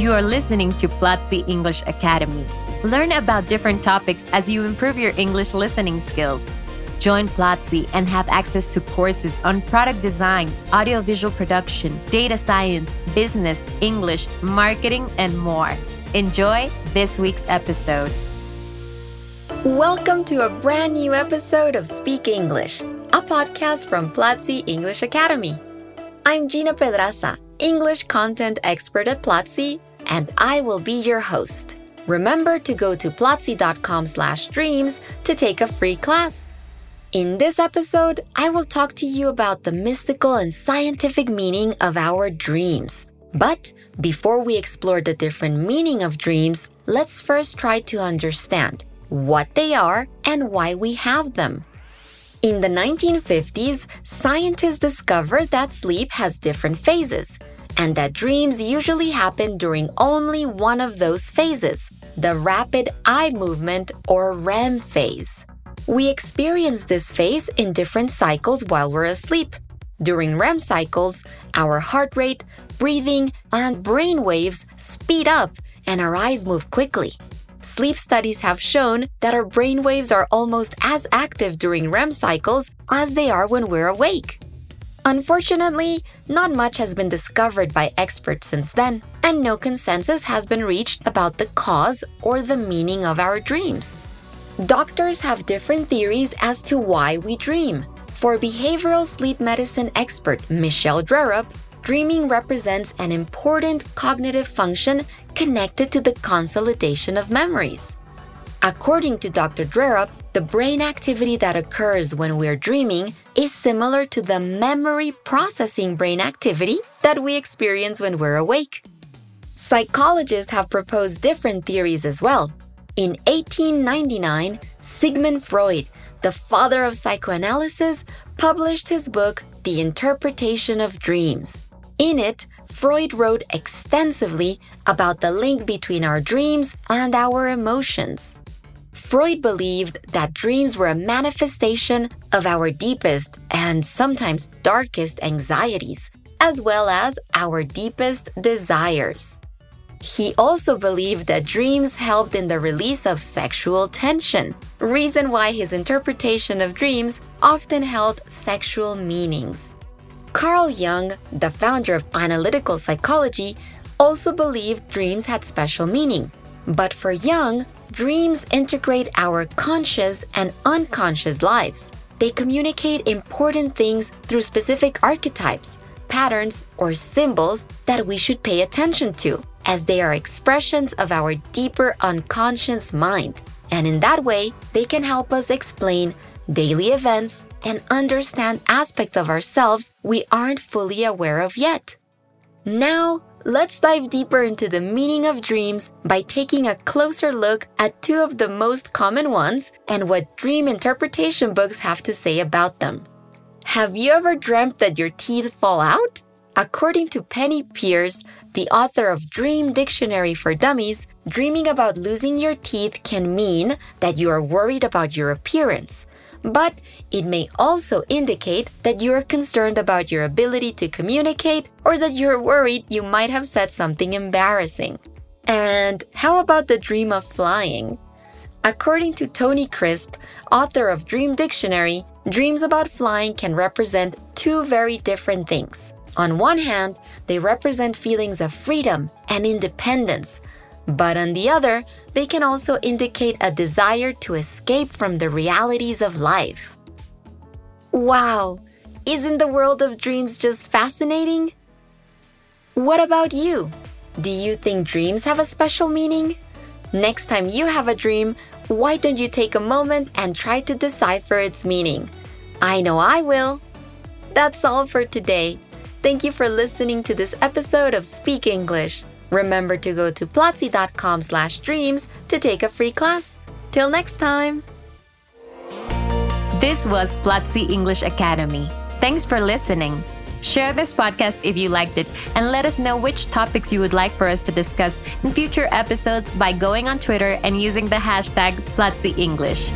You are listening to Platzi English Academy. Learn about different topics as you improve your English listening skills. Join Platzi and have access to courses on product design, audiovisual production, data science, business, English, marketing, and more. Enjoy this week's episode. Welcome to a brand new episode of Speak English, a podcast from Platzi English Academy. I'm Gina Pedraza, English content expert at Platzi, and I will be your host. Remember to go to platzi.com slash dreams to take a free class. In this episode, I will talk to you about the mystical and scientific meaning of our dreams. But before we explore the different meaning of dreams, let's first try to understand what they are and why we have them. In the 1950s, scientists discovered that sleep has different phases and that dreams usually happen during only one of those phases, the rapid eye movement or REM phase. We experience this phase in different cycles while we're asleep. During REM cycles, our heart rate, breathing, and brain waves speed up and our eyes move quickly. Sleep studies have shown that our brain waves are almost as active during REM cycles as they are when we're awake. Unfortunately, not much has been discovered by experts since then, and no consensus has been reached about the cause or the meaning of our dreams. Doctors have different theories as to why we dream. For behavioral sleep medicine expert Michelle Drerup, dreaming represents an important cognitive function connected to the consolidation of memories. According to Dr. Drerup, the brain activity that occurs when we're dreaming is similar to the memory processing brain activity that we experience when we're awake. Psychologists have proposed different theories as well. In 1899, Sigmund Freud, the father of psychoanalysis, published his book, The Interpretation of Dreams. In it, Freud wrote extensively about the link between our dreams and our emotions. Freud believed that dreams were a manifestation of our deepest and sometimes darkest anxieties, as well as our deepest desires. He also believed that dreams helped in the release of sexual tension, reason why his interpretation of dreams often held sexual meanings. Carl Jung, the founder of analytical psychology, also believed dreams had special meaning. But for Jung, Dreams integrate our conscious and unconscious lives. They communicate important things through specific archetypes, patterns, or symbols that we should pay attention to, as they are expressions of our deeper unconscious mind. And in that way, they can help us explain daily events and understand aspects of ourselves we aren't fully aware of yet. Now, Let's dive deeper into the meaning of dreams by taking a closer look at two of the most common ones and what dream interpretation books have to say about them. Have you ever dreamt that your teeth fall out? According to Penney Peirce, the author of Dream Dictionary for Dummies, dreaming about losing your teeth can mean that you are worried about your appearance, but it may also indicate that you are concerned about your ability to communicate or that you're worried you might have said something embarrassing. And how about the dream of flying? According to Tony Crisp, author of Dream Dictionary, dreams about flying can represent two very different things. On one hand, they represent feelings of freedom and independence, but on the other, they can also indicate a desire to escape from the realities of life. Wow! Isn't the world of dreams just fascinating? What about you? Do you think dreams have a special meaning? Next time you have a dream, why don't you take a moment and try to decipher its meaning? I know I will. That's all for today. Thank you for listening to this episode of Speak English. Remember to go to platzi.com slash dreams to take a free class. Till next time! This was Platzi English Academy. Thanks for listening. Share this podcast if you liked it and let us know which topics you would like for us to discuss in future episodes by going on Twitter and using the hashtag Platzi English.